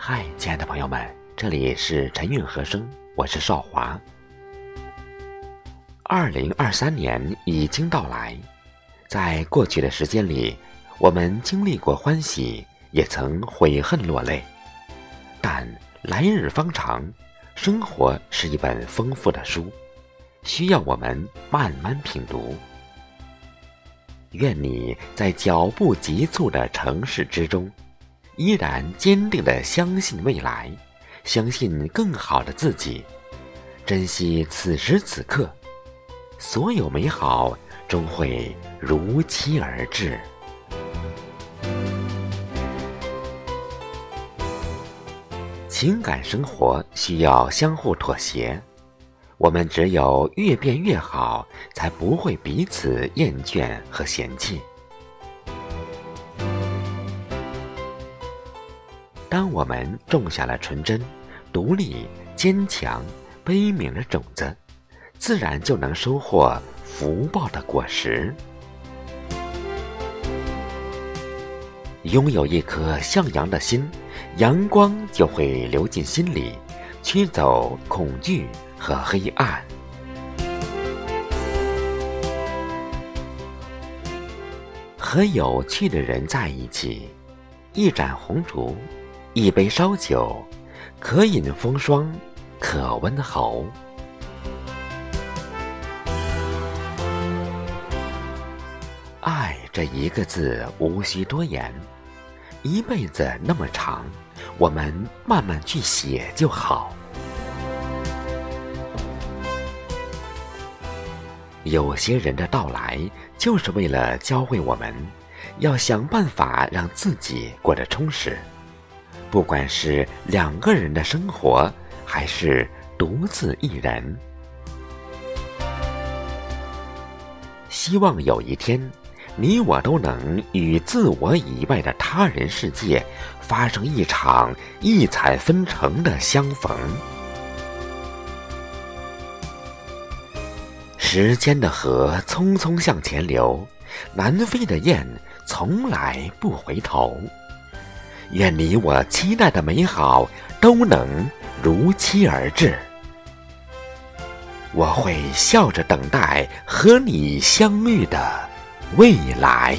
嗨，亲爱的朋友们，这里是晨韵和声，我是少华。二零二三年已经到来，在过去的时间里，我们经历过欢喜，也曾悔恨落泪，但来日方长，生活是一本丰富的书，需要我们慢慢品读。愿你在脚步急促的城市之中。依然坚定的相信未来，相信更好的自己，珍惜此时此刻，所有美好终会如期而至。情感生活需要相互妥协，我们只有越变越好，才不会彼此厌倦和嫌弃。当我们种下了纯真、独立、坚强、悲悯的种子，自然就能收获福报的果实。拥有一颗向阳的心，阳光就会流进心里，驱走恐惧和黑暗。和有趣的人在一起，一盏红烛。一杯烧酒，可饮风霜，可温喉。爱这一个字无需多言，一辈子那么长，我们慢慢去写就好。有些人的到来，就是为了教会我们，要想办法让自己过得充实。不管是两个人的生活，还是独自一人，希望有一天，你我都能与自我以外的他人世界发生一场异彩纷呈的相逢。时间的河匆匆向前流，南飞的雁从来不回头。愿你我期待的美好都能如期而至，我会笑着等待和你相遇的未来。